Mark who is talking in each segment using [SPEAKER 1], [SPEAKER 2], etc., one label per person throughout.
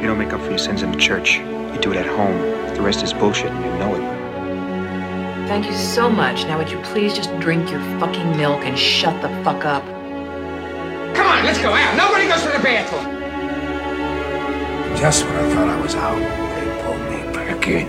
[SPEAKER 1] You don't make up for your sins in the church. You do it at home. The rest is bullshit and you know it.
[SPEAKER 2] Thank you so much. Now would you please just drink your fucking milk and shut the fuck up?
[SPEAKER 3] Come on, let's go out. Nobody goes to the bathroom.
[SPEAKER 4] Just when I thought I was out, they pulled me back in.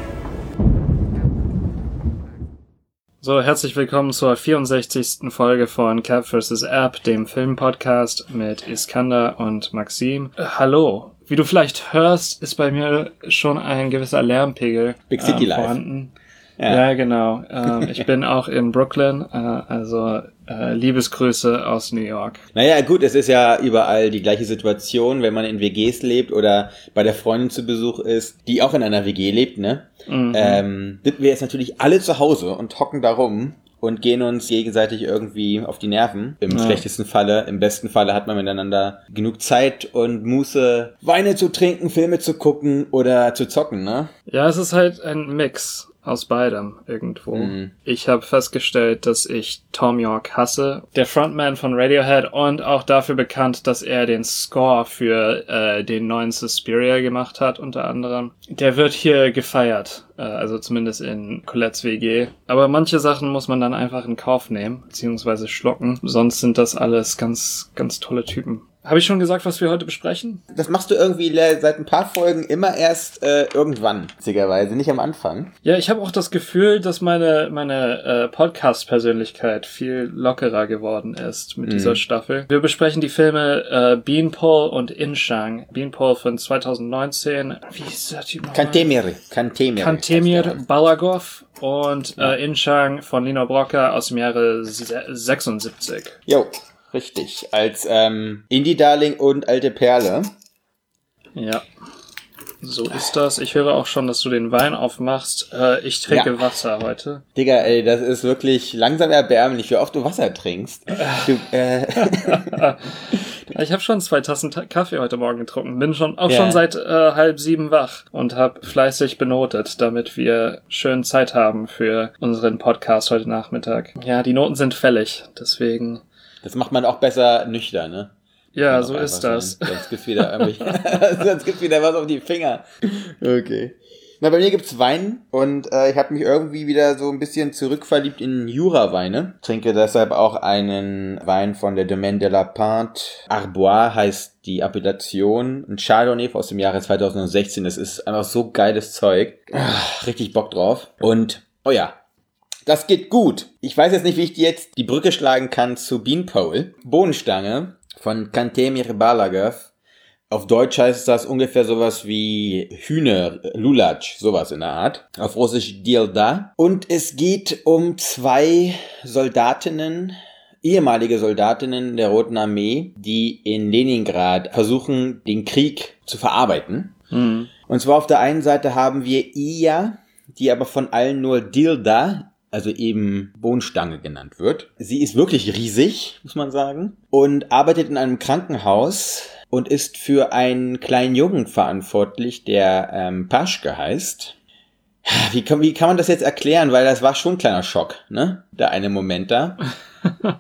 [SPEAKER 5] So, herzlich willkommen zur 64. Folge von Cap vs. App, dem Filmpodcast mit Iskander und Maxim. Hallo. Wie du vielleicht hörst, ist bei mir schon ein gewisser Lärmpegel
[SPEAKER 6] Big City
[SPEAKER 5] ähm,
[SPEAKER 6] Life.
[SPEAKER 5] vorhanden.
[SPEAKER 6] Ja.
[SPEAKER 5] Ja, genau. Ähm, ich bin auch in Brooklyn, äh, also äh, Liebesgrüße aus New York.
[SPEAKER 6] Naja, gut, es ist ja überall die gleiche Situation, wenn man in WGs lebt oder bei der Freundin zu Besuch ist, die auch in einer WG lebt, ne?
[SPEAKER 5] Mhm.
[SPEAKER 6] Ähm, sind wir jetzt natürlich alle zu Hause und hocken da rum und gehen uns gegenseitig irgendwie auf die Nerven. Im
[SPEAKER 5] Ja.
[SPEAKER 6] schlechtesten Falle, im besten Falle hat man miteinander genug Zeit und Muße, Weine zu trinken, Filme zu gucken oder zu zocken, ne?
[SPEAKER 5] Ja, es ist halt ein Mix aus beidem irgendwo.
[SPEAKER 6] Mhm.
[SPEAKER 5] Ich habe festgestellt, dass ich Tom York hasse, der Frontman von Radiohead und auch dafür bekannt, dass er den Score für äh, den neuen Suspiria gemacht hat, unter anderem. Der wird hier gefeiert, äh, also zumindest in Colettes WG. Aber manche Sachen muss man dann einfach in Kauf nehmen, beziehungsweise schlucken. Sonst sind das alles ganz, ganz tolle Typen. Habe ich schon gesagt, was wir heute besprechen?
[SPEAKER 6] Das machst du irgendwie seit ein paar Folgen immer erst äh, irgendwann, witzigerweise, nicht am Anfang.
[SPEAKER 5] Ja, ich habe auch das Gefühl, dass meine, meine äh, Podcast-Persönlichkeit viel lockerer geworden ist mit dieser Staffel. Wir besprechen die Filme äh, Beanpole und Inshang. Beanpole von 2019. Wie ist der Typ?
[SPEAKER 6] Kantemir. Kantemir.
[SPEAKER 5] Kantemir Balagov und äh, Inshang von Lino Brocker aus dem Jahre se- 76.
[SPEAKER 6] Jo, richtig. Als ähm, Indie-Darling und alte Perle.
[SPEAKER 5] Ja. So ist das. Ich höre auch schon, dass du den Wein aufmachst. Äh, ich trinke
[SPEAKER 6] Ja.
[SPEAKER 5] Wasser heute.
[SPEAKER 6] Digga, ey, das ist wirklich langsam erbärmlich, wie oft du Wasser trinkst. Du, äh,
[SPEAKER 5] Ich habe schon zwei Tassen Ta Kaffee heute Morgen getrunken. Bin schon auch
[SPEAKER 6] Ja.
[SPEAKER 5] schon seit äh, halb sieben wach und habe fleißig benotet, damit wir schön Zeit haben für unseren Podcast heute Nachmittag. Ja, die Noten sind fällig, deswegen.
[SPEAKER 6] Das macht man auch besser nüchtern, ne?
[SPEAKER 5] Ja, so ist das.
[SPEAKER 6] sein. Sonst gibt's wieder irgendwie, sonst gibt's wieder was auf die Finger. Okay. Na, bei mir gibt's Wein und äh, ich habe mich irgendwie wieder so ein bisschen zurückverliebt in Jura-Weine. Trinke deshalb auch einen Wein von der Domaine de la Pinte. Arbois heißt die Appellation. Ein Chardonnay aus dem Jahre 2016. Das ist einfach so geiles Zeug. Ah, richtig Bock drauf. Und, oh ja, das geht gut. Ich weiß jetzt nicht, wie ich die jetzt die Brücke schlagen kann zu Beanpole. Bohnenstange von Kantemir Balagov. Auf Deutsch heißt das ungefähr sowas wie Hühner, Lulatsch, sowas in der Art. Auf Russisch Dilda. Und es geht um zwei Soldatinnen, ehemalige Soldatinnen der Roten Armee, die in Leningrad versuchen, den Krieg zu verarbeiten.
[SPEAKER 5] Hm.
[SPEAKER 6] Und zwar auf der einen Seite haben wir Iya, die aber von allen nur Dilda, also eben Bohnenstange genannt wird. Sie ist wirklich riesig, muss man sagen, und arbeitet in einem Krankenhaus und ist für einen kleinen Jungen verantwortlich, der ähm, Paschke heißt. Wie kann, wie kann man das jetzt erklären? Weil das war schon ein kleiner Schock, ne? Der eine Moment da.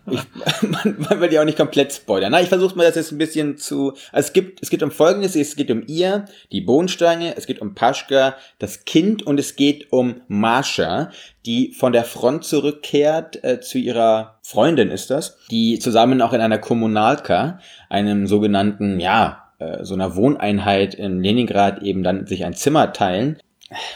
[SPEAKER 6] Ich, man, man will ja auch nicht komplett spoilern. Na, ich versuche mal das jetzt ein bisschen zu. Also es gibt, es geht um Folgendes: Es geht um ihr, die Bohnenstange, es geht um Paschka, das Kind und es geht um Marsha, die von der Front zurückkehrt äh, zu ihrer Freundin ist das, die zusammen auch in einer Kommunalka, einem sogenannten, ja, äh, so einer Wohneinheit in Leningrad eben dann sich ein Zimmer teilen.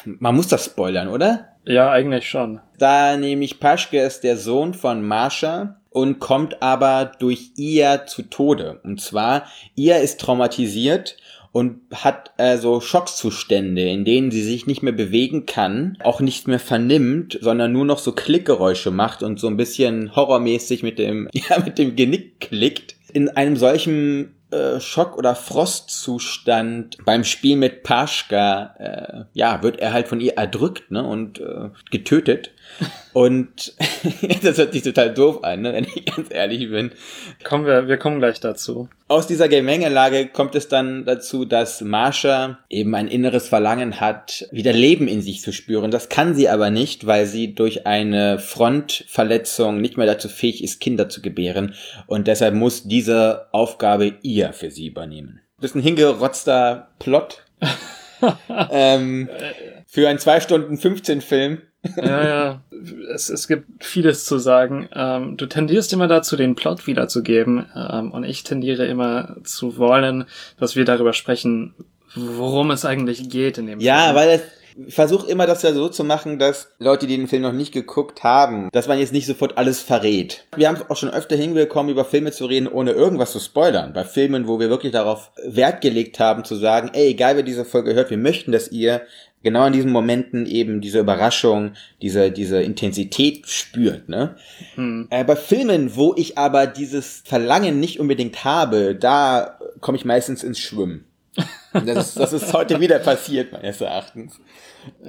[SPEAKER 6] Man muss das spoilern, oder?
[SPEAKER 5] Ja, eigentlich schon.
[SPEAKER 6] Da nämlich Paschke ist der Sohn von Marsha und kommt aber durch Ia zu Tode. Und zwar, Ia ist traumatisiert und hat äh, so Schockzustände, in denen sie sich nicht mehr bewegen kann, auch nicht mehr vernimmt, sondern nur noch so Klickgeräusche macht und so ein bisschen horrormäßig mit dem, ja, mit dem Genick klickt. In einem solchen äh, Schock- oder Frostzustand beim Spiel mit Paschka, äh, ja, wird er halt von ihr erdrückt, ne, und äh, getötet. Und das hört sich total doof an, ne, wenn ich ganz ehrlich bin.
[SPEAKER 5] Kommen wir, wir kommen gleich dazu.
[SPEAKER 6] Aus dieser Gemengelage kommt es dann dazu, dass Marsha eben ein inneres Verlangen hat, wieder Leben in sich zu spüren. Das kann sie aber nicht, weil sie durch eine Frontverletzung nicht mehr dazu fähig ist, Kinder zu gebären. Und deshalb muss diese Aufgabe ihr für sie übernehmen. Das ist ein hingerotzter Plot. ähm, für einen 2 Stunden 15 Film.
[SPEAKER 5] Ja, ja. Es, es gibt vieles zu sagen. Ähm, du tendierst immer dazu, den Plot wiederzugeben. Ähm, und ich tendiere immer zu wollen, dass wir darüber sprechen, worum es eigentlich geht in dem
[SPEAKER 6] Ja,
[SPEAKER 5] Film.
[SPEAKER 6] weil es, versuche immer das ja so zu machen, dass Leute, die den Film noch nicht geguckt haben, dass man jetzt nicht sofort alles verrät. Wir haben es auch schon öfter hingekommen, über Filme zu reden, ohne irgendwas zu spoilern. Bei Filmen, wo wir wirklich darauf Wert gelegt haben, zu sagen, ey, egal wer diese Folge hört, wir möchten, dass ihr genau in diesen Momenten eben diese Überraschung, diese, diese Intensität spürt, ne?
[SPEAKER 5] Hm.
[SPEAKER 6] Äh, bei Filmen, wo ich aber dieses Verlangen nicht unbedingt habe, da komme ich meistens ins Schwimmen. Das ist, das ist heute wieder passiert, meines Erachtens.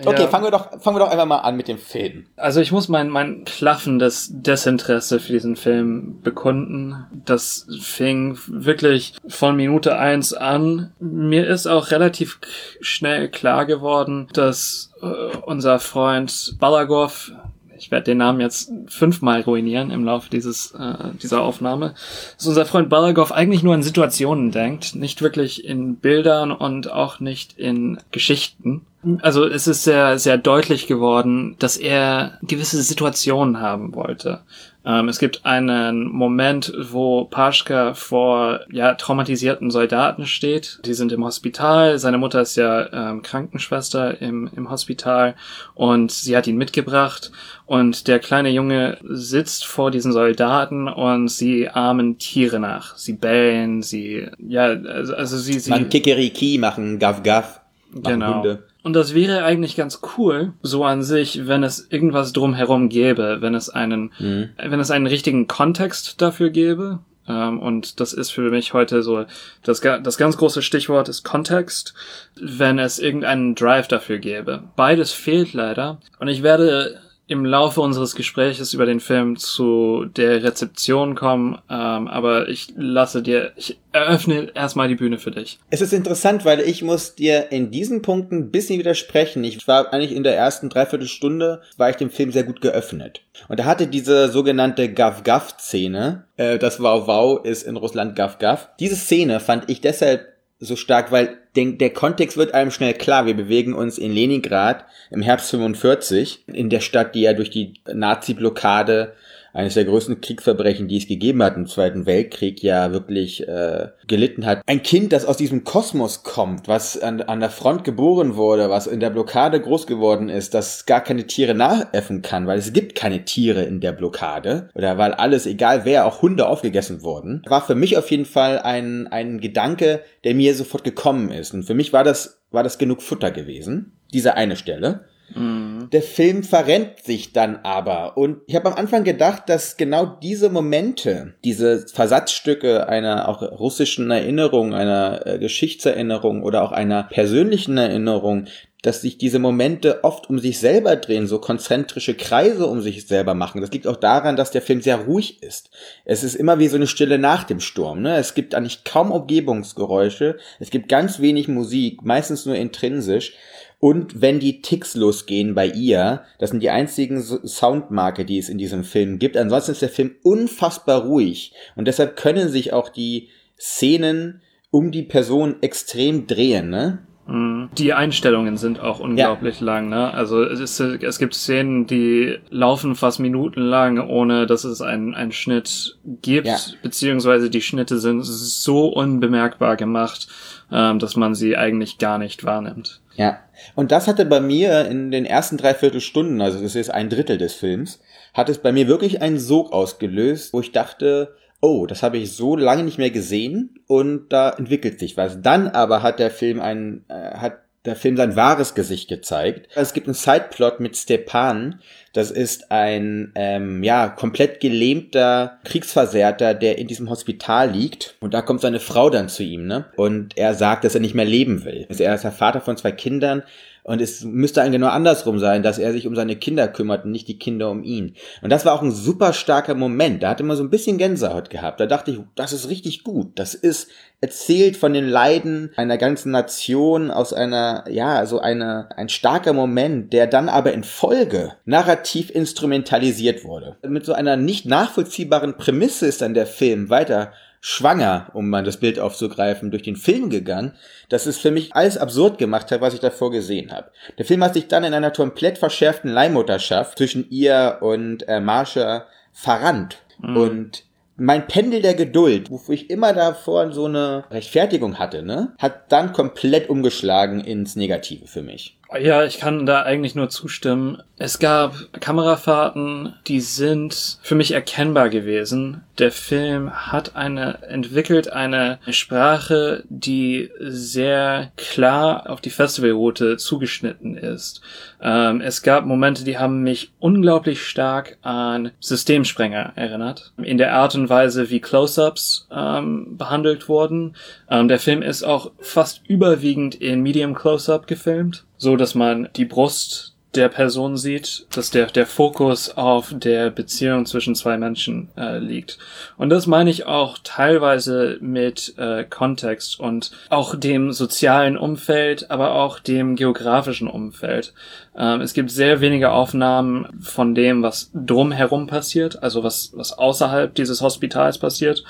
[SPEAKER 6] Okay,
[SPEAKER 5] Ja.
[SPEAKER 6] fangen wir doch, fangen wir doch einfach mal an mit dem Film.
[SPEAKER 5] Also ich muss mein, mein klaffendes Desinteresse für diesen Film bekunden. Das fing wirklich von Minute eins an. Mir ist auch relativ schnell klar geworden, dass äh, unser Freund Balagov, ich werde den Namen jetzt fünfmal ruinieren im Laufe dieses, äh, dieser Aufnahme, dass unser Freund Balagov eigentlich nur in Situationen denkt, nicht wirklich in Bildern und auch nicht in Geschichten. Also es ist sehr, sehr deutlich geworden, dass er gewisse Situationen haben wollte. Ähm, es gibt einen Moment, wo Paschka vor ja, traumatisierten Soldaten steht. Die sind im Hospital. Seine Mutter ist ja ähm, Krankenschwester im, im Hospital und sie hat ihn mitgebracht. Und der kleine Junge sitzt vor diesen Soldaten und sie ahmen Tiere nach. Sie bellen, sie, ja, also, also sie, sie.
[SPEAKER 6] Man Kikeriki machen, Gaff Gaff, machen
[SPEAKER 5] Genau.
[SPEAKER 6] Hunde.
[SPEAKER 5] Und das wäre eigentlich ganz cool, so an sich, wenn es irgendwas drumherum gäbe, wenn es einen,
[SPEAKER 6] Mhm.
[SPEAKER 5] wenn es einen richtigen Kontext dafür gäbe. Ähm, und das ist für mich heute so, das, das ganz große Stichwort ist Kontext, wenn es irgendeinen Drive dafür gäbe. Beides fehlt leider. Und ich werde im Laufe unseres Gespräches über den Film zu der Rezeption kommen, ähm, aber ich lasse dir, ich eröffne erstmal die Bühne für dich.
[SPEAKER 6] Es ist interessant, weil ich muss dir in diesen Punkten ein bisschen widersprechen. Ich war eigentlich in der ersten Dreiviertelstunde, war ich dem Film sehr gut geöffnet. Und er hatte diese sogenannte Gav-Gav-Szene. Äh, das Wow Wow ist in Russland Gav-Gav. Diese Szene fand ich deshalb so stark, weil den, der Kontext wird einem schnell klar. Wir bewegen uns in Leningrad im Herbst 45, in der Stadt, die ja durch die Nazi-Blockade eines der größten Kriegsverbrechen, die es gegeben hat im Zweiten Weltkrieg, ja wirklich äh, gelitten hat. Ein Kind, das aus diesem Kosmos kommt, was an, an der Front geboren wurde, was in der Blockade groß geworden ist, das gar keine Tiere nachäffen kann, weil es gibt keine Tiere in der Blockade oder weil alles, egal wer, auch Hunde aufgegessen wurden, war für mich auf jeden Fall ein, ein Gedanke, der mir sofort gekommen ist. Und für mich war das, war das genug Futter gewesen, diese eine Stelle. Der Film verrennt sich dann aber. Und ich habe am Anfang gedacht, dass genau diese Momente, diese Versatzstücke einer auch russischen Erinnerung, einer äh, Geschichtserinnerung oder auch einer persönlichen Erinnerung, dass sich diese Momente oft um sich selber drehen, so konzentrische Kreise um sich selber machen. Das liegt auch daran, dass der Film sehr ruhig ist. Es ist immer wie so eine Stille nach dem Sturm. Ne? Es gibt eigentlich kaum Umgebungsgeräusche. Es gibt ganz wenig Musik, meistens nur intrinsisch. Und wenn die Ticks losgehen bei ihr, das sind die einzigen Soundmarke, die es in diesem Film gibt. Ansonsten ist der Film unfassbar ruhig. Und deshalb können sich auch die Szenen um die Person extrem drehen, ne?
[SPEAKER 5] Mhm. Die Einstellungen sind auch unglaublich lang, ne? Also es, ist, es gibt Szenen, die laufen fast minutenlang, ohne dass es einen, einen Schnitt gibt,
[SPEAKER 6] Ja.
[SPEAKER 5] beziehungsweise die Schnitte sind so unbemerkbar gemacht, ähm, dass man sie eigentlich gar nicht wahrnimmt.
[SPEAKER 6] Ja. Und das hatte bei mir in den ersten dreiviertel Stunden, also das ist ein Drittel des Films, hat es bei mir wirklich einen Sog ausgelöst, wo ich dachte, oh, das habe ich so lange nicht mehr gesehen und da entwickelt sich was. Dann aber hat der Film ein, äh, hat der Film sein wahres Gesicht gezeigt. Es gibt einen Sideplot mit Stepan. Das ist ein ähm, ja komplett gelähmter Kriegsversehrter, der in diesem Hospital liegt. Und da kommt seine Frau dann zu ihm, ne? Und er sagt, dass er nicht mehr leben will. Also er ist der Vater von zwei Kindern. Und es müsste eigentlich genau andersrum sein, dass er sich um seine Kinder kümmert und nicht die Kinder um ihn. Und das war auch ein super starker Moment. Da hatte man so ein bisschen Gänsehaut gehabt. Da dachte ich, das ist richtig gut. Das ist erzählt von den Leiden einer ganzen Nation aus einer, ja, so eine, ein starker Moment, der dann aber in Folge narrativ instrumentalisiert wurde. Mit so einer nicht nachvollziehbaren Prämisse ist dann der Film weiter schwanger, um mal das Bild aufzugreifen, durch den Film gegangen, dass es für mich alles absurd gemacht hat, was ich davor gesehen habe. Der Film hat sich dann in einer komplett verschärften Leihmutterschaft zwischen ihr und äh, Marsha verrannt. Mhm. Und mein Pendel der Geduld, wofür ich immer davor so eine Rechtfertigung hatte, ne, hat dann komplett umgeschlagen ins Negative für mich.
[SPEAKER 5] Ja, ich kann da eigentlich nur zustimmen. Es gab Kamerafahrten, die sind für mich erkennbar gewesen. Der Film hat eine, entwickelt eine Sprache, die sehr klar auf die Festivalroute zugeschnitten ist. Ähm, es gab Momente, die haben mich unglaublich stark an Systemsprenger erinnert. In der Art und Weise, wie Close-Ups ähm, behandelt wurden. Ähm, der Film ist auch fast überwiegend in Medium Close-Up gefilmt so dass man die Brust der Person sieht, dass der, der Fokus auf der Beziehung zwischen zwei Menschen äh, liegt. Und das meine ich auch teilweise mit äh, Kontext und auch dem sozialen Umfeld, aber auch dem geografischen Umfeld. Ähm, es gibt sehr wenige Aufnahmen von dem, was drumherum passiert, also was, was außerhalb dieses Hospitals passiert.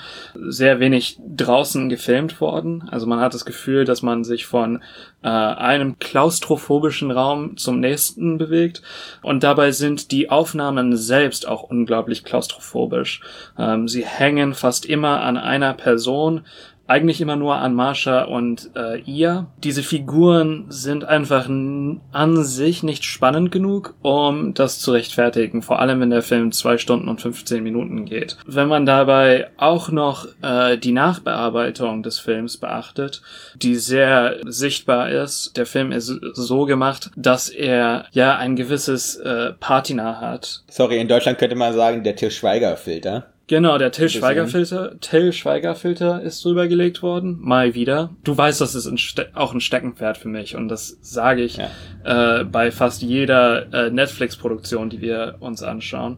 [SPEAKER 5] Sehr wenig draußen gefilmt worden. Also man hat das Gefühl, dass man sich von äh, einem klaustrophobischen Raum zum nächsten bewegt. Und dabei sind die Aufnahmen selbst auch unglaublich klaustrophobisch. Ähm, sie hängen fast immer an einer Person, eigentlich immer nur an Marsha und äh, ihr. Diese Figuren sind einfach an sich nicht spannend genug, um das zu rechtfertigen, vor allem wenn der Film zwei Stunden und 15 Minuten geht. Wenn man dabei auch noch äh, die Nachbearbeitung des Films beachtet, die sehr sichtbar ist, der Film ist so gemacht, dass er ja ein gewisses äh, Patina hat.
[SPEAKER 6] Sorry, in Deutschland könnte man sagen, der Til Schweiger-Filter.
[SPEAKER 5] Genau, der Till Schweiger Filter, Till Schweiger Filter ist drüber gelegt worden. Mal wieder. Du weißt, das ist ein auch ein Steckenpferd für mich und das sage ich ja. äh, bei fast jeder äh, Netflix-Produktion, die wir uns anschauen.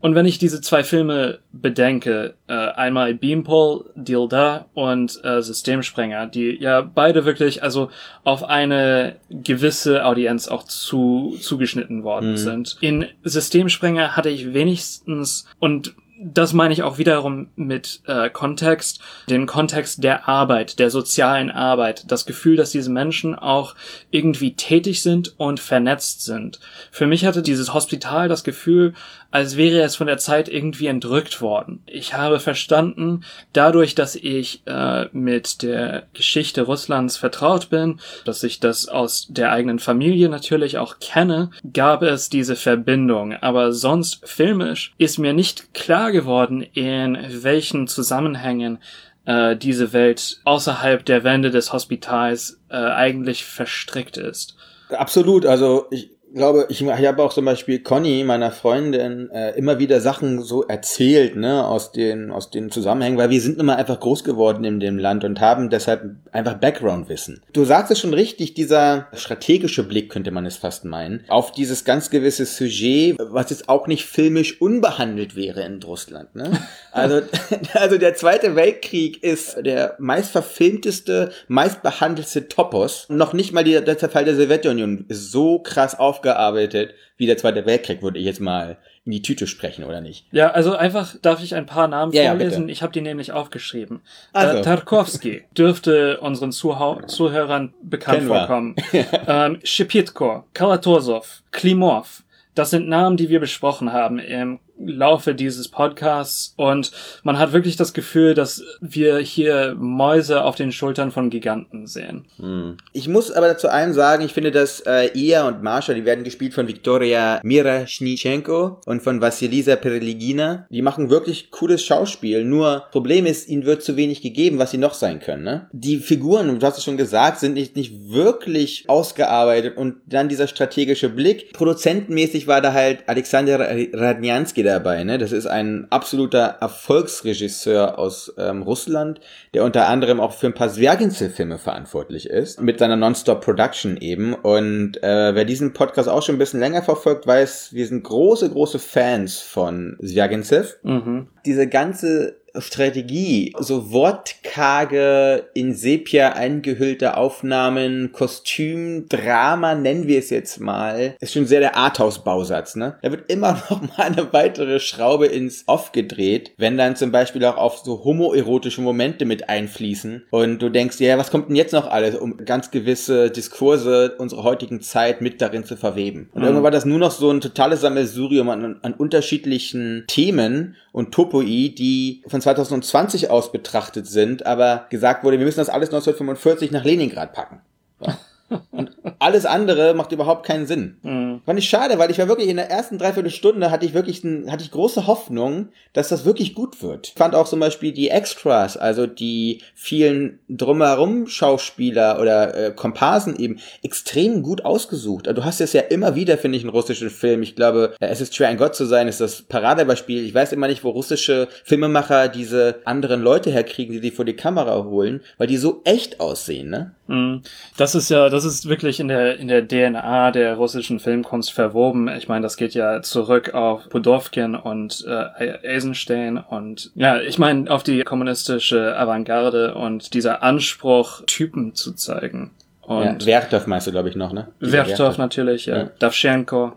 [SPEAKER 5] Und wenn ich diese zwei Filme bedenke, äh, einmal Beampole, Deal Da und äh, Systemsprenger, die ja beide wirklich also auf eine gewisse Audienz auch zu zugeschnitten worden mhm. sind. In Systemsprenger hatte ich wenigstens und das meine ich auch wiederum mit äh, Kontext, den Kontext der Arbeit, der sozialen Arbeit, das Gefühl, dass diese Menschen auch irgendwie tätig sind und vernetzt sind. Für mich hatte dieses Hospital das Gefühl, als wäre es von der Zeit irgendwie entrückt worden. Ich habe verstanden, dadurch, dass ich äh, mit der Geschichte Russlands vertraut bin, dass ich das aus der eigenen Familie natürlich auch kenne, gab es diese Verbindung. Aber sonst filmisch ist mir nicht klar geworden, in welchen Zusammenhängen äh, diese Welt außerhalb der Wände des Hospitals äh, eigentlich verstrickt ist.
[SPEAKER 6] Absolut, also ich, glaube, ich, ich habe auch zum Beispiel Conny, meiner Freundin, äh, immer wieder Sachen so erzählt, ne, aus den, aus den Zusammenhängen, weil wir sind immer einfach groß geworden in dem Land und haben deshalb einfach Background-Wissen. Du sagst es schon richtig, dieser strategische Blick, könnte man es fast meinen, auf dieses ganz gewisse Sujet, was jetzt auch nicht filmisch unbehandelt wäre in Russland, ne? Also, also der Zweite Weltkrieg ist der meistverfilmteste, meistbehandelte Topos. Noch nicht mal die, der Zerfall der Sowjetunion ist so krass aufgegangen aufgearbeitet wie der Zweite Weltkrieg, würde ich jetzt mal in die Tüte sprechen, oder nicht?
[SPEAKER 5] Ja, also einfach darf ich ein paar Namen ja, vorlesen. Ja, ich habe die nämlich aufgeschrieben. Also. Äh, Tarkovsky dürfte unseren Zuhau Zuhörern bekannt Kennen vorkommen. ähm, Shepitko, Kalatozov, Klimov. Das sind Namen, die wir besprochen haben im Laufe dieses Podcasts und man hat wirklich das Gefühl, dass wir hier Mäuse auf den Schultern von Giganten sehen.
[SPEAKER 6] Hm. Ich muss aber dazu einem sagen, ich finde, dass äh, Ia und Marsha, die werden gespielt von Viktoria Miraschnichenko und von Vasilisa Pereligina. Die machen wirklich cooles Schauspiel, nur Problem ist, ihnen wird zu wenig gegeben, was sie noch sein können. Ne? Die Figuren, du hast es schon gesagt, sind nicht, nicht wirklich ausgearbeitet und dann dieser strategische Blick. Produzentenmäßig war da halt Alexander Radnjansky dabei. Ne? Das ist ein absoluter Erfolgsregisseur aus ähm, Russland, der unter anderem auch für ein paar Zwerginzel-Filme verantwortlich ist, mit seiner Nonstop Production eben. Und äh, wer diesen Podcast auch schon ein bisschen länger verfolgt, weiß, wir sind große, große Fans von Zwerginzel. Mhm. Diese ganze Strategie, so wortkarge, in Sepia eingehüllte Aufnahmen, Kostüm, Drama, nennen wir es jetzt mal, ist schon sehr der Arthouse-Bausatz, ne? Da wird immer noch mal eine weitere Schraube ins Off gedreht, wenn dann zum Beispiel auch auf so homoerotische Momente mit einfließen und du denkst, ja, was kommt denn jetzt noch alles, um ganz gewisse Diskurse unserer heutigen Zeit mit darin zu verweben. Und mhm. irgendwann war das nur noch so ein totales Sammelsurium an, an unterschiedlichen Themen und Topoi, die von 2020 aus betrachtet sind, aber gesagt wurde, wir müssen das alles 1945 nach Leningrad packen. Ja. Und alles andere macht überhaupt keinen Sinn. Mhm. Fand ich schade, weil ich war wirklich in der ersten Dreiviertelstunde hatte ich wirklich ein, hatte ich große Hoffnung, dass das wirklich gut wird. Ich fand auch zum Beispiel die Extras, also die vielen drumherum Schauspieler oder äh, Komparsen eben extrem gut ausgesucht. Also du hast es ja immer wieder, finde ich, in russischen Filmen. Ich glaube, äh, es ist schwer ein Gott zu sein, ist das Paradebeispiel. Ich weiß immer nicht, wo russische Filmemacher diese anderen Leute herkriegen, die die vor die Kamera holen, weil die so echt aussehen, ne?
[SPEAKER 5] Mhm. Das ist ja, das ist wirklich in der, in der DNA der russischen Filmkunst verwoben. Ich meine, das geht ja zurück auf Pudovkin und äh, Eisenstein und ja, ich meine, auf die kommunistische Avantgarde und dieser Anspruch, Typen zu zeigen. Und
[SPEAKER 6] ja, Werthoff meinst du, glaube ich, noch, ne?
[SPEAKER 5] Werthoff natürlich, ja. ja. Davschenko.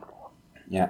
[SPEAKER 6] Ja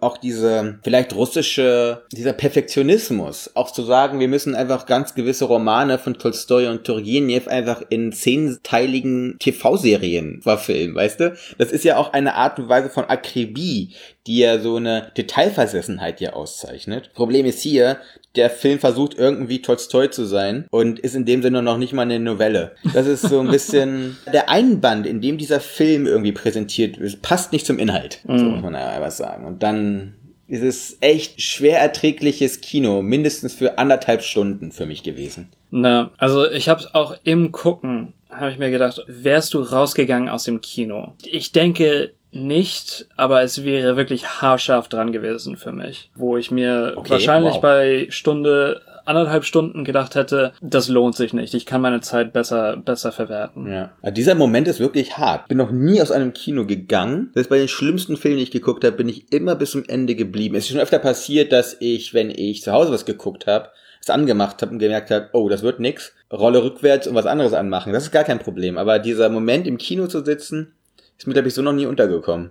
[SPEAKER 6] auch diese vielleicht russische, dieser Perfektionismus, auch zu sagen, wir müssen einfach ganz gewisse Romane von Tolstoi und Turgenev einfach in zehnteiligen TV-Serien verfilmen, weißt du? Das ist ja auch eine Art und Weise von Akribie, die ja so eine Detailversessenheit hier auszeichnet. Problem ist hier, der Film versucht irgendwie Tolstoi zu sein und ist in dem Sinne noch nicht mal eine Novelle. Das ist so ein bisschen der Einband, in dem dieser Film irgendwie präsentiert wird, passt nicht zum Inhalt, mm. so mhm. muss man ja was sagen. Und dann ist es echt schwer erträgliches Kino, mindestens für anderthalb Stunden für mich gewesen.
[SPEAKER 5] Na, also ich habe auch im Gucken habe ich mir gedacht, wärst du rausgegangen aus dem Kino? Ich denke, nicht, aber es wäre wirklich haarscharf dran gewesen für mich, wo ich mir okay, wahrscheinlich wow. bei Stunde anderthalb Stunden gedacht hätte, das lohnt sich nicht. Ich kann meine Zeit besser, besser verwerten.
[SPEAKER 6] Ja. Also dieser Moment ist wirklich hart. Bin noch nie aus einem Kino gegangen. Ist bei den schlimmsten Filmen, die ich geguckt habe, bin ich immer bis zum Ende geblieben. Es ist schon öfter passiert, dass ich, wenn ich zu Hause was geguckt habe, es angemacht habe und gemerkt habe, oh, das wird nix, rolle rückwärts und was anderes anmachen. Das ist gar kein Problem. Aber dieser Moment im Kino zu sitzen, ist mir, glaube ich, so noch nie untergekommen.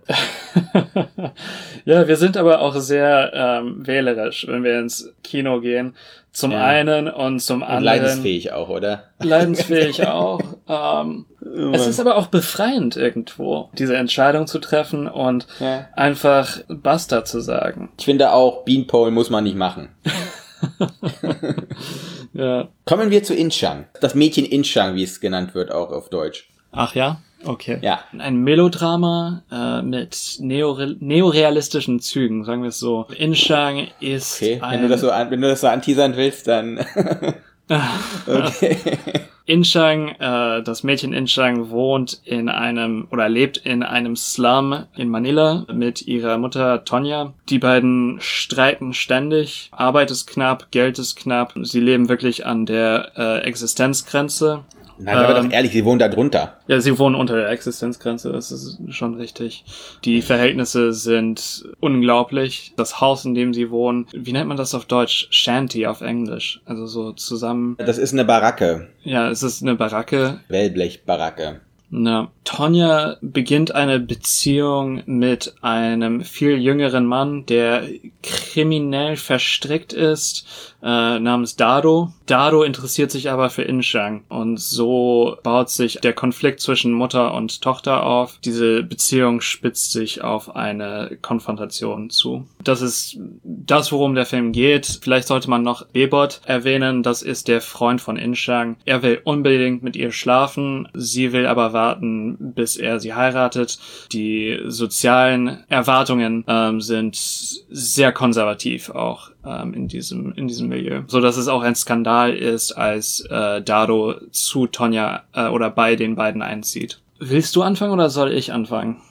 [SPEAKER 5] ja, wir sind aber auch sehr ähm, wählerisch, wenn wir ins Kino gehen. Zum ja. einen und zum und anderen.
[SPEAKER 6] Leidensfähig auch, oder?
[SPEAKER 5] Leidensfähig auch. Ähm, es ist aber auch befreiend irgendwo, diese Entscheidung zu treffen und ja. einfach Basta zu sagen.
[SPEAKER 6] Ich finde auch, Beanpole muss man nicht machen. ja. Kommen wir zu Inchang. Das Mädchen Inchang, wie es genannt wird, auch auf Deutsch.
[SPEAKER 5] Ach ja? Okay.
[SPEAKER 6] Ja.
[SPEAKER 5] Ein Melodrama äh, mit neore neorealistischen Zügen, sagen wir es so. Inshang ist
[SPEAKER 6] okay.
[SPEAKER 5] ein...
[SPEAKER 6] Wenn du das so, wenn du das so anteasern willst, dann... okay.
[SPEAKER 5] Inshang, äh, das Mädchen Inshang wohnt in einem oder lebt in einem Slum in Manila mit ihrer Mutter Tonja. Die beiden streiten ständig. Arbeit ist knapp, Geld ist knapp. Sie leben wirklich an der äh, Existenzgrenze.
[SPEAKER 6] Nein, aber ähm, doch ehrlich, sie wohnen da drunter.
[SPEAKER 5] Ja, sie wohnen unter der Existenzgrenze, das ist schon richtig. Die Verhältnisse sind unglaublich. Das Haus, in dem sie wohnen, wie nennt man das auf Deutsch? Shanty auf Englisch. Also so zusammen.
[SPEAKER 6] Das ist eine Baracke.
[SPEAKER 5] Ja, es ist eine Baracke.
[SPEAKER 6] Wellblechbaracke.
[SPEAKER 5] Na, Tonja beginnt eine Beziehung mit einem viel jüngeren Mann, der kriminell verstrickt ist, äh, namens Dado. Dado interessiert sich aber für Inshang und so baut sich der Konflikt zwischen Mutter und Tochter auf. Diese Beziehung spitzt sich auf eine Konfrontation zu. Das ist das, worum der Film geht. Vielleicht sollte man noch Bebot erwähnen. Das ist der Freund von Inshang. Er will unbedingt mit ihr schlafen. Sie will aber warten, bis er sie heiratet. Die sozialen Erwartungen ähm, sind sehr konservativ auch ähm, in diesem in diesem Milieu, so dass es auch ein Skandal ist, als äh, Dado zu Tonja äh, oder bei den beiden einzieht. Willst du anfangen oder soll ich anfangen?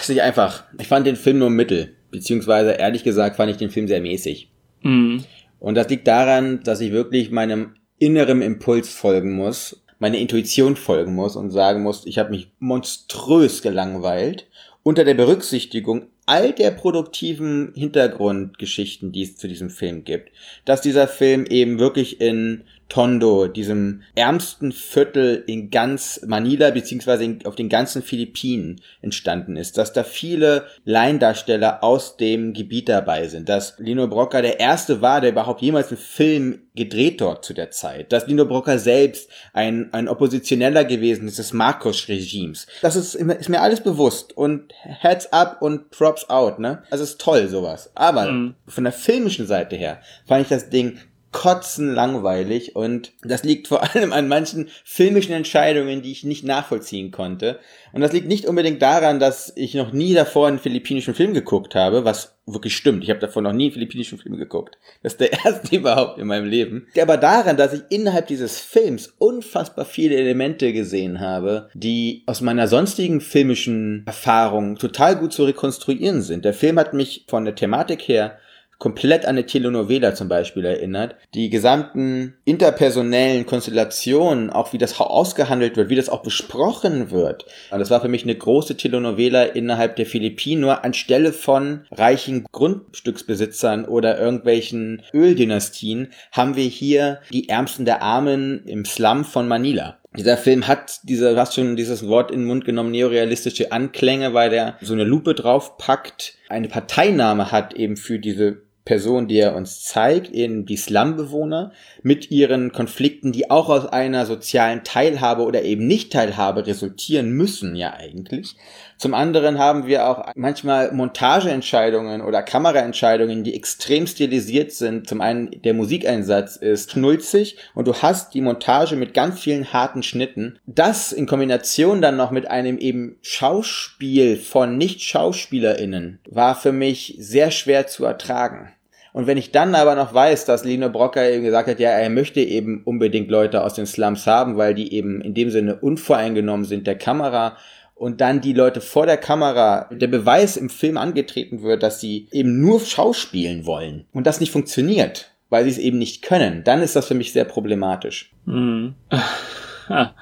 [SPEAKER 6] Ist nicht einfach. Ich fand den Film nur mittel, beziehungsweise ehrlich gesagt fand ich den Film sehr mäßig.
[SPEAKER 5] Mm.
[SPEAKER 6] Und das liegt daran, dass ich wirklich meinem inneren Impuls folgen muss, meine Intuition folgen muss und sagen muss, ich habe mich monströs gelangweilt unter der Berücksichtigung all der produktiven Hintergrundgeschichten, die es zu diesem Film gibt, dass dieser Film eben wirklich in Tondo, diesem ärmsten Viertel in ganz Manila beziehungsweise auf den ganzen Philippinen entstanden ist, dass da viele Laiendarsteller aus dem Gebiet dabei sind, dass Lino Brocca der erste war, der überhaupt jemals einen Film gedreht dort zu der Zeit, dass Lino Brocca selbst ein, ein Oppositioneller gewesen ist des Marcos-Regimes. Das ist, ist mir alles bewusst und Heads up und Props out, ne? Also ist toll sowas. Aber mhm. von der filmischen Seite her fand ich das Ding kotzen langweilig und das liegt vor allem an manchen filmischen Entscheidungen, die ich nicht nachvollziehen konnte. Und das liegt nicht unbedingt daran, dass ich noch nie davor einen philippinischen Film geguckt habe, was wirklich stimmt. Ich habe davor noch nie einen philippinischen Film geguckt. Das ist der erste überhaupt in meinem Leben. Aber daran, dass ich innerhalb dieses Films unfassbar viele Elemente gesehen habe, die aus meiner sonstigen filmischen Erfahrung total gut zu rekonstruieren sind. Der Film hat mich von der Thematik her komplett an eine Telenovela zum Beispiel erinnert. Die gesamten interpersonellen Konstellationen, auch wie das ausgehandelt wird, wie das auch besprochen wird. Und das war für mich eine große Telenovela innerhalb der Philippinen, nur anstelle von reichen Grundstücksbesitzern oder irgendwelchen Öldynastien haben wir hier die Ärmsten der Armen im Slum von Manila. Dieser Film hat diese, du hast schon dieses Wort in den Mund genommen, neorealistische Anklänge, weil der so eine Lupe draufpackt, eine Parteinahme hat eben für diese Person, die er uns zeigt, eben die Slumbewohner mit ihren Konflikten, die auch aus einer sozialen Teilhabe oder eben Nicht-Teilhabe resultieren müssen, ja eigentlich. Zum anderen haben wir auch manchmal Montageentscheidungen oder Kameraentscheidungen, die extrem stilisiert sind. Zum einen der Musikeinsatz ist schnulzig und du hast die Montage mit ganz vielen harten Schnitten. Das in Kombination dann noch mit einem eben Schauspiel von Nicht-SchauspielerInnen war für mich sehr schwer zu ertragen. Und wenn ich dann aber noch weiß, dass Lino Brocker eben gesagt hat, ja, er möchte eben unbedingt Leute aus den Slums haben, weil die eben in dem Sinne unvoreingenommen sind der Kamera und dann die Leute vor der Kamera, der Beweis im Film angetreten wird, dass sie eben nur schauspielen wollen und das nicht funktioniert, weil sie es eben nicht können, dann ist das für mich sehr problematisch.
[SPEAKER 5] Mhm.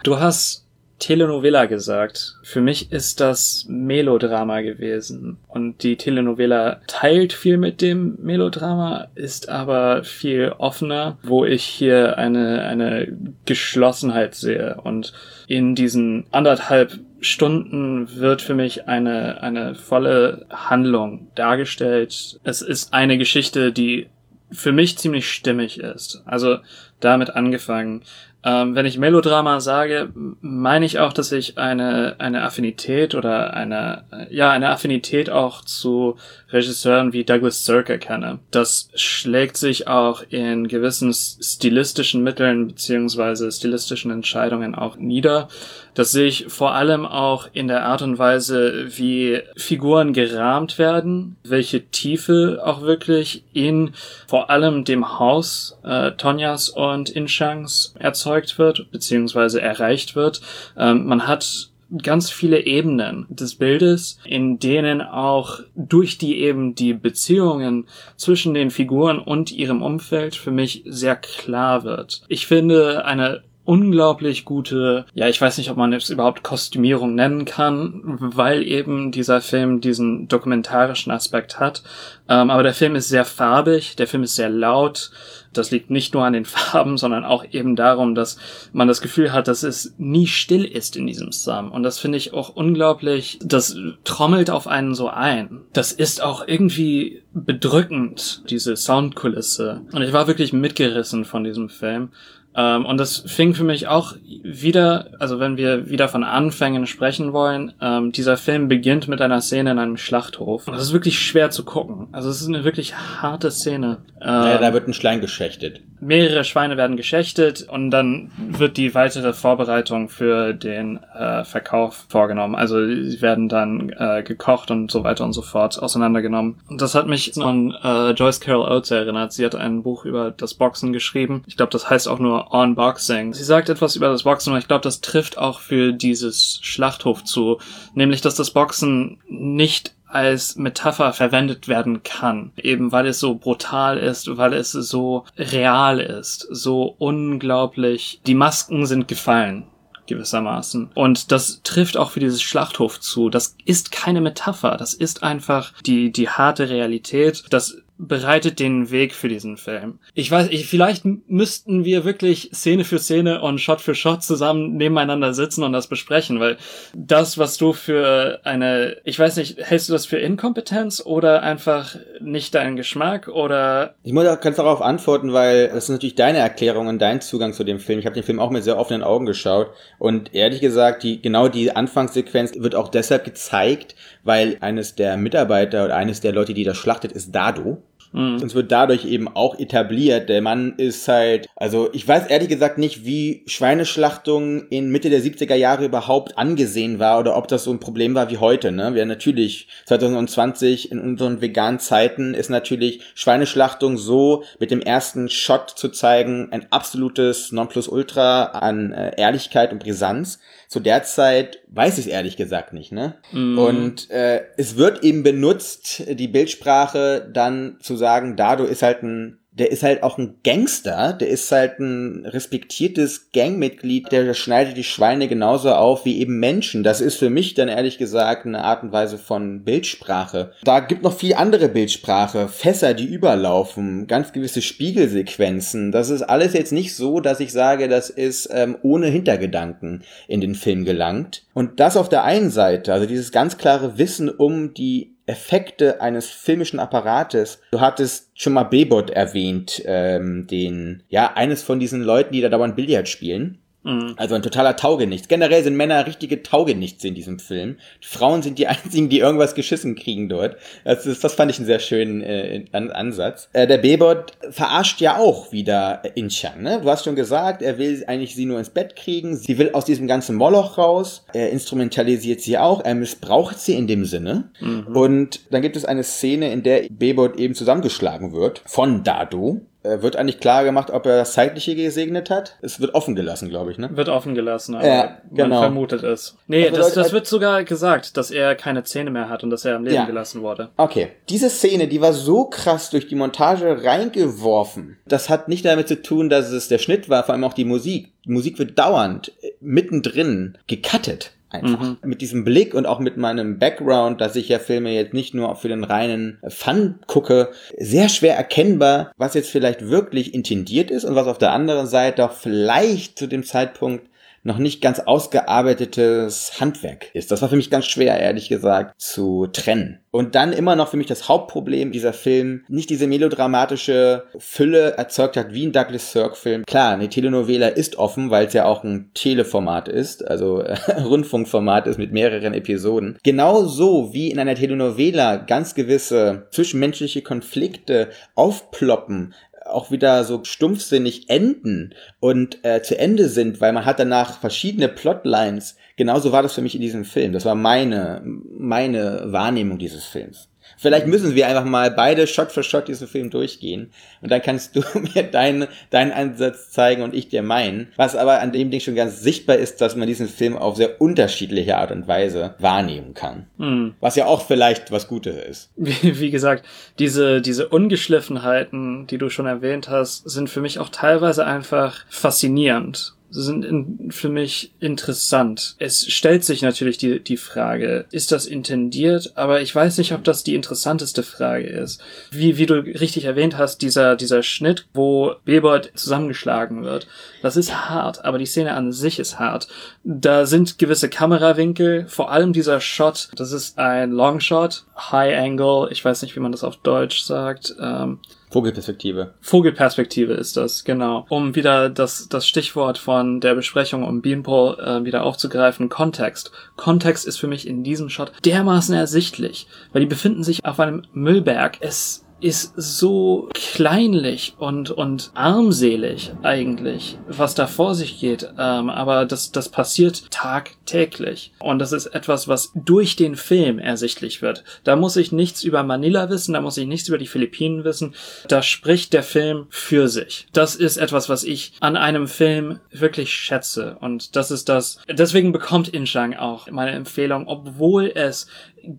[SPEAKER 5] Du hast Telenovela gesagt. Für mich ist das Melodrama gewesen. Und die Telenovela teilt viel mit dem Melodrama, ist aber viel offener, wo ich hier eine, eine Geschlossenheit sehe. Und in diesen anderthalb Stunden wird für mich eine, eine volle Handlung dargestellt. Es ist eine Geschichte, die für mich ziemlich stimmig ist. Also damit angefangen. Ähm, wenn ich Melodrama sage, meine ich auch, dass ich eine, eine Affinität oder eine, ja, eine Affinität auch zu Regisseuren wie Douglas Sirk kenne. Das schlägt sich auch in gewissen stilistischen Mitteln beziehungsweise stilistischen Entscheidungen auch nieder. Das sehe ich vor allem auch in der Art und Weise, wie Figuren gerahmt werden, welche Tiefe auch wirklich in vor allem dem Haus äh, Tonjas und Inshangs erzeugt wird, beziehungsweise erreicht wird. Ähm, man hat ganz viele Ebenen des Bildes, in denen auch durch die eben die Beziehungen zwischen den Figuren und ihrem Umfeld für mich sehr klar wird. Ich finde eine unglaublich gute, ja, ich weiß nicht, ob man es überhaupt Kostümierung nennen kann, weil eben dieser Film diesen dokumentarischen Aspekt hat. Ähm, aber der Film ist sehr farbig, der Film ist sehr laut. Das liegt nicht nur an den Farben, sondern auch eben darum, dass man das Gefühl hat, dass es nie still ist in diesem Sum. Und das finde ich auch unglaublich, das trommelt auf einen so ein. Das ist auch irgendwie bedrückend, diese Soundkulisse. Und ich war wirklich mitgerissen von diesem Film. Ähm, und das fing für mich auch wieder, also wenn wir wieder von Anfängen sprechen wollen, ähm, dieser Film beginnt mit einer Szene in einem Schlachthof. Und das ist wirklich schwer zu gucken. Also es ist eine wirklich harte Szene.
[SPEAKER 6] Ähm, naja, da wird ein Schlein geschächtet.
[SPEAKER 5] Mehrere Schweine werden geschächtet und dann wird die weitere Vorbereitung für den äh, Verkauf vorgenommen. Also sie werden dann äh, gekocht und so weiter und so fort auseinandergenommen. Und das hat mich an äh, Joyce Carol Oates erinnert. Sie hat ein Buch über das Boxen geschrieben. Ich glaube, das heißt auch nur on Boxing. Sie sagt etwas über das Boxen und ich glaube, das trifft auch für dieses Schlachthof zu, nämlich dass das Boxen nicht als Metapher verwendet werden kann, eben weil es so brutal ist, weil es so real ist, so unglaublich. Die Masken sind gefallen gewissermaßen. Und das trifft auch für dieses Schlachthof zu. Das ist keine Metapher, das ist einfach die, die harte Realität. Das bereitet den Weg für diesen Film. Ich weiß, ich, vielleicht müssten wir wirklich Szene für Szene und Shot für Shot zusammen nebeneinander sitzen und das besprechen, weil das, was du für eine, ich weiß nicht, hältst du das für Inkompetenz oder einfach nicht deinen Geschmack oder?
[SPEAKER 6] Ich muss ganz darauf antworten, weil das ist natürlich deine Erklärung und dein Zugang zu dem Film. Ich habe den Film auch mit sehr offenen Augen geschaut und ehrlich gesagt, die genau die Anfangssequenz wird auch deshalb gezeigt, weil eines der Mitarbeiter oder eines der Leute, die das schlachtet, ist Dado. Mhm. Und es wird dadurch eben auch etabliert. Der Mann ist halt, also ich weiß ehrlich gesagt nicht, wie Schweineschlachtung in Mitte der 70er Jahre überhaupt angesehen war oder ob das so ein Problem war wie heute. Ne? Wir natürlich 2020 in unseren veganen Zeiten ist natürlich Schweineschlachtung so mit dem ersten Shot zu zeigen ein absolutes Nonplusultra an äh, Ehrlichkeit und Brisanz zu der Zeit weiß ich es ehrlich gesagt nicht, ne? Mm. Und äh, es wird eben benutzt, die Bildsprache dann zu sagen, Dado ist halt ein der ist halt auch ein Gangster, der ist halt ein respektiertes Gangmitglied, der schneidet die Schweine genauso auf wie eben Menschen. Das ist für mich dann ehrlich gesagt eine Art und Weise von Bildsprache. Da gibt noch viel andere Bildsprache, Fässer, die überlaufen, ganz gewisse Spiegelsequenzen. Das ist alles jetzt nicht so, dass ich sage, das ist ähm, ohne Hintergedanken in den Film gelangt. Und das auf der einen Seite, also dieses ganz klare Wissen um die Effekte eines filmischen Apparates. Du hattest schon mal Bebot erwähnt, ähm, den, ja, eines von diesen Leuten, die da dauernd Billard spielen. Mhm. Also ein totaler Taugenichts. Generell sind Männer richtige Taugenichts in diesem Film. Die Frauen sind die einzigen, die irgendwas geschissen kriegen dort. Das, ist, das fand ich einen sehr schönen äh, Ansatz. Äh, der Bebot verarscht ja auch wieder Inchang. Ne? Du hast schon gesagt, er will eigentlich sie nur ins Bett kriegen. Sie will aus diesem ganzen Moloch raus. Er instrumentalisiert sie auch. Er missbraucht sie in dem Sinne. Mhm. Und dann gibt es eine Szene, in der Bebot eben zusammengeschlagen wird von Dado. Äh, wird eigentlich klar gemacht, ob er das Zeitliche gesegnet hat? Es wird offen gelassen, glaube ich, ne?
[SPEAKER 5] Wird offen gelassen, aber
[SPEAKER 6] ja, genau.
[SPEAKER 5] man vermutet es. Nee, das, das, das wird sogar gesagt, dass er keine Zähne mehr hat und dass er am Leben ja. gelassen wurde.
[SPEAKER 6] Okay. Diese Szene, die war so krass durch die Montage reingeworfen. Das hat nicht damit zu tun, dass es der Schnitt war, vor allem auch die Musik. Die Musik wird dauernd äh, mittendrin gecuttet einfach. Mhm. Mit diesem Blick und auch mit meinem Background, dass ich ja Filme jetzt nicht nur für den reinen Fun gucke, sehr schwer erkennbar, was jetzt vielleicht wirklich intendiert ist und was auf der anderen Seite auch vielleicht zu dem Zeitpunkt noch nicht ganz ausgearbeitetes Handwerk ist. Das war für mich ganz schwer, ehrlich gesagt, zu trennen. Und dann immer noch für mich das Hauptproblem dieser Film, nicht diese melodramatische Fülle erzeugt hat wie ein Douglas Sirk-Film. Klar, eine Telenovela ist offen, weil es ja auch ein Teleformat ist, also äh, Rundfunkformat ist mit mehreren Episoden. Genauso wie in einer Telenovela ganz gewisse zwischenmenschliche Konflikte aufploppen, auch wieder so stumpfsinnig enden und äh, zu Ende sind, weil man hat danach verschiedene Plotlines. Genauso war das für mich in diesem Film. Das war meine, meine Wahrnehmung dieses Films. Vielleicht müssen wir einfach mal beide Shot für Shot diesen Film durchgehen und dann kannst du mir deinen, deinen Ansatz zeigen und ich dir meinen. Was aber an dem Ding schon ganz sichtbar ist, dass man diesen Film auf sehr unterschiedliche Art und Weise wahrnehmen kann. Mhm. Was ja auch vielleicht was Gutes ist.
[SPEAKER 5] Wie, wie gesagt, diese, diese Ungeschliffenheiten, die du schon erwähnt hast, sind für mich auch teilweise einfach faszinierend sind in, für mich interessant. Es stellt sich natürlich die, die Frage, ist das intendiert? Aber ich weiß nicht, ob das die interessanteste Frage ist. Wie, wie du richtig erwähnt hast, dieser, dieser Schnitt, wo Bebert zusammengeschlagen wird, das ist hart, aber die Szene an sich ist hart. Da sind gewisse Kamerawinkel, vor allem dieser Shot, das ist ein Longshot, High Angle, ich weiß nicht, wie man das auf Deutsch sagt, ähm,
[SPEAKER 6] Vogelperspektive.
[SPEAKER 5] Vogelperspektive ist das, genau. Um wieder das, das Stichwort von der Besprechung um Beanpole äh, wieder aufzugreifen, Kontext. Kontext ist für mich in diesem Shot dermaßen ersichtlich, weil die befinden sich auf einem Müllberg. Es ist so kleinlich und, und armselig eigentlich, was da vor sich geht. Ähm, aber das, das passiert tagtäglich. Und das ist etwas, was durch den Film ersichtlich wird. Da muss ich nichts über Manila wissen, da muss ich nichts über die Philippinen wissen. Da spricht der Film für sich. Das ist etwas, was ich an einem Film wirklich schätze. Und das ist das, deswegen bekommt Inchang auch meine Empfehlung, obwohl es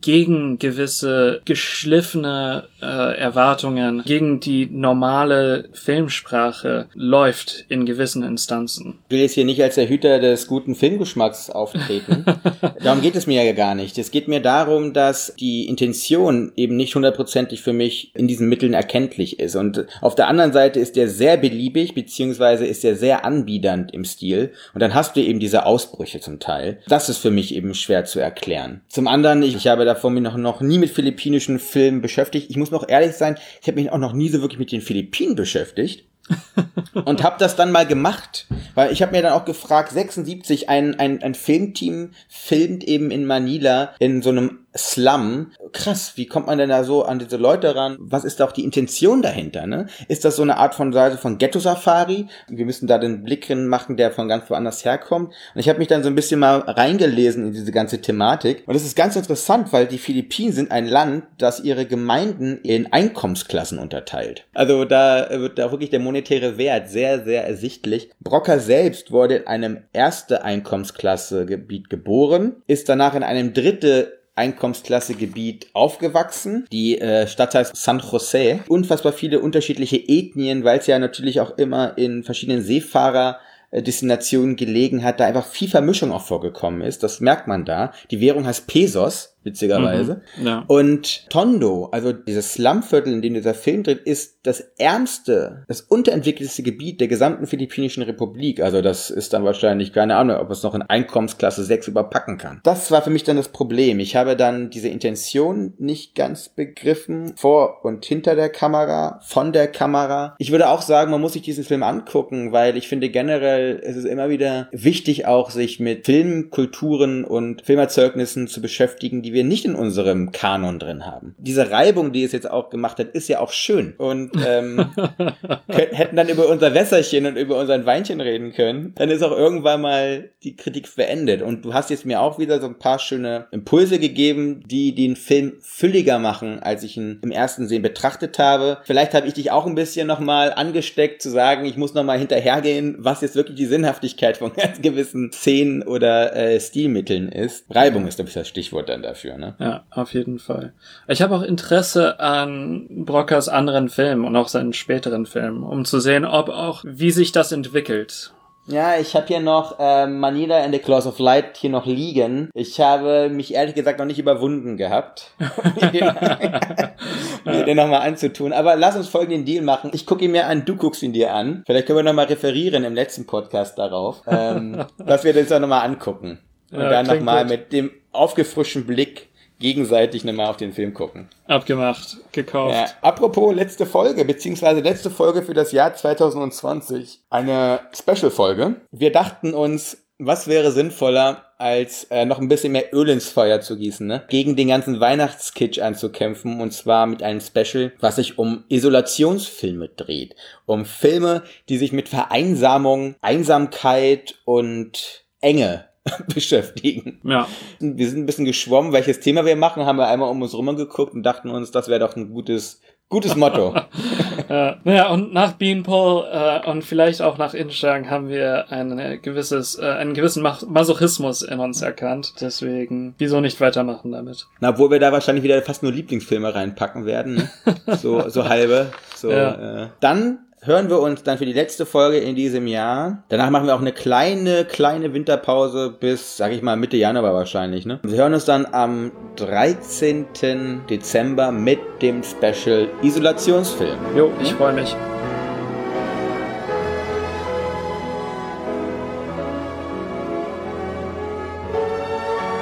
[SPEAKER 5] gegen gewisse geschliffene äh, Erwartungen gegen die normale Filmsprache läuft in gewissen Instanzen.
[SPEAKER 6] Ich will jetzt hier nicht als der Hüter des guten Filmgeschmacks auftreten. darum geht es mir ja gar nicht. Es geht mir darum, dass die Intention eben nicht hundertprozentig für mich in diesen Mitteln erkenntlich ist. Und auf der anderen Seite ist der sehr beliebig, beziehungsweise ist er sehr anbiedernd im Stil. Und dann hast du eben diese Ausbrüche zum Teil. Das ist für mich eben schwer zu erklären. Zum anderen, ich, ich habe davor mich noch, noch nie mit philippinischen Filmen beschäftigt. Ich muss noch ehrlich sein, ich habe mich auch noch nie so wirklich mit den Philippinen beschäftigt. und habe das dann mal gemacht, weil ich habe mir dann auch gefragt, 76, ein, ein, ein Filmteam filmt eben in Manila in so einem Slum. Krass, wie kommt man denn da so an diese Leute ran? Was ist da auch die Intention dahinter? Ne? Ist das so eine Art von Seite von Ghetto-Safari? Wir müssen da den Blick drin machen, der von ganz woanders herkommt. Und ich habe mich dann so ein bisschen mal reingelesen in diese ganze Thematik. Und es ist ganz interessant, weil die Philippinen sind ein Land, das ihre Gemeinden in Einkommensklassen unterteilt. Also da wird da wirklich der monetäre Wert sehr, sehr ersichtlich. Brocker selbst wurde in einem erste Einkommensklasse-Gebiet geboren, ist danach in einem dritte Einkommensklasse-Gebiet aufgewachsen. Die äh, Stadt heißt San Jose. Unfassbar viele unterschiedliche Ethnien, weil es ja natürlich auch immer in verschiedenen Seefahrer Destinationen gelegen hat, da einfach viel Vermischung auch vorgekommen ist. Das merkt man da. Die Währung heißt Pesos witzigerweise.
[SPEAKER 5] Mhm, ja.
[SPEAKER 6] Und Tondo, also dieses Slumviertel, in dem dieser Film dreht, ist das ärmste, das unterentwickeltste Gebiet der gesamten Philippinischen Republik. Also das ist dann wahrscheinlich keine Ahnung, ob es noch in Einkommensklasse 6 überpacken kann. Das war für mich dann das Problem. Ich habe dann diese Intention nicht ganz begriffen, vor und hinter der Kamera, von der Kamera. Ich würde auch sagen, man muss sich diesen Film angucken, weil ich finde generell, es ist immer wieder wichtig auch, sich mit Filmkulturen und Filmerzeugnissen zu beschäftigen, die wir nicht in unserem Kanon drin haben. Diese Reibung, die es jetzt auch gemacht hat, ist ja auch schön. Und ähm, hätten dann über unser Wässerchen und über unseren Weinchen reden können, dann ist auch irgendwann mal die Kritik beendet. Und du hast jetzt mir auch wieder so ein paar schöne Impulse gegeben, die den Film fülliger machen, als ich ihn im ersten Sehen betrachtet habe. Vielleicht habe ich dich auch ein bisschen nochmal angesteckt, zu sagen, ich muss nochmal hinterhergehen, was jetzt wirklich die Sinnhaftigkeit von ganz gewissen Szenen oder äh, Stilmitteln ist. Reibung ist, glaube ich, das Stichwort dann dafür dafür, ne?
[SPEAKER 5] Ja, auf jeden Fall. Ich habe auch Interesse an Brockers anderen Filmen und auch seinen späteren Filmen, um zu sehen, ob auch, wie sich das entwickelt.
[SPEAKER 6] Ja, ich habe hier noch äh, Manila and the Claws of Light hier noch liegen. Ich habe mich ehrlich gesagt noch nicht überwunden gehabt, mir den nochmal anzutun. Aber lass uns folgenden Deal machen. Ich gucke ihn mir an, du guckst ihn dir an. Vielleicht können wir nochmal referieren im letzten Podcast darauf, ähm, dass wir das auch nochmal angucken. Und ja, dann nochmal mit dem aufgefrischten Blick gegenseitig nochmal auf den Film gucken.
[SPEAKER 5] Abgemacht, gekauft.
[SPEAKER 6] Ja, apropos letzte Folge, beziehungsweise letzte Folge für das Jahr 2020. Eine Special-Folge. Wir dachten uns, was wäre sinnvoller, als äh, noch ein bisschen mehr Öl ins Feuer zu gießen, ne? Gegen den ganzen Weihnachtskitsch anzukämpfen und zwar mit einem Special, was sich um Isolationsfilme dreht. Um Filme, die sich mit Vereinsamung, Einsamkeit und Enge beschäftigen.
[SPEAKER 5] Ja.
[SPEAKER 6] Wir sind ein bisschen geschwommen, welches Thema wir machen, haben wir einmal um uns rum geguckt und dachten uns, das wäre doch ein gutes, gutes Motto.
[SPEAKER 5] äh, naja, und nach Beanpole äh, und vielleicht auch nach Inchang haben wir ein gewisses, äh, einen gewissen Masochismus in uns erkannt. Deswegen, wieso nicht weitermachen damit?
[SPEAKER 6] Na, obwohl wir da wahrscheinlich wieder fast nur Lieblingsfilme reinpacken werden. Ne? So, so halbe. So, ja. äh. Dann hören wir uns dann für die letzte Folge in diesem Jahr. Danach machen wir auch eine kleine, kleine Winterpause bis, sag ich mal, Mitte Januar wahrscheinlich. Ne? Wir hören uns dann am 13. Dezember mit dem Special Isolationsfilm.
[SPEAKER 5] Jo, ich freue mich.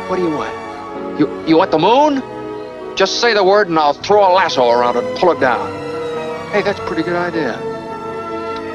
[SPEAKER 3] What do you want? You, you want the moon? Just say the word and I'll throw a lasso around it and pull it down. Hey, that's a pretty good idea.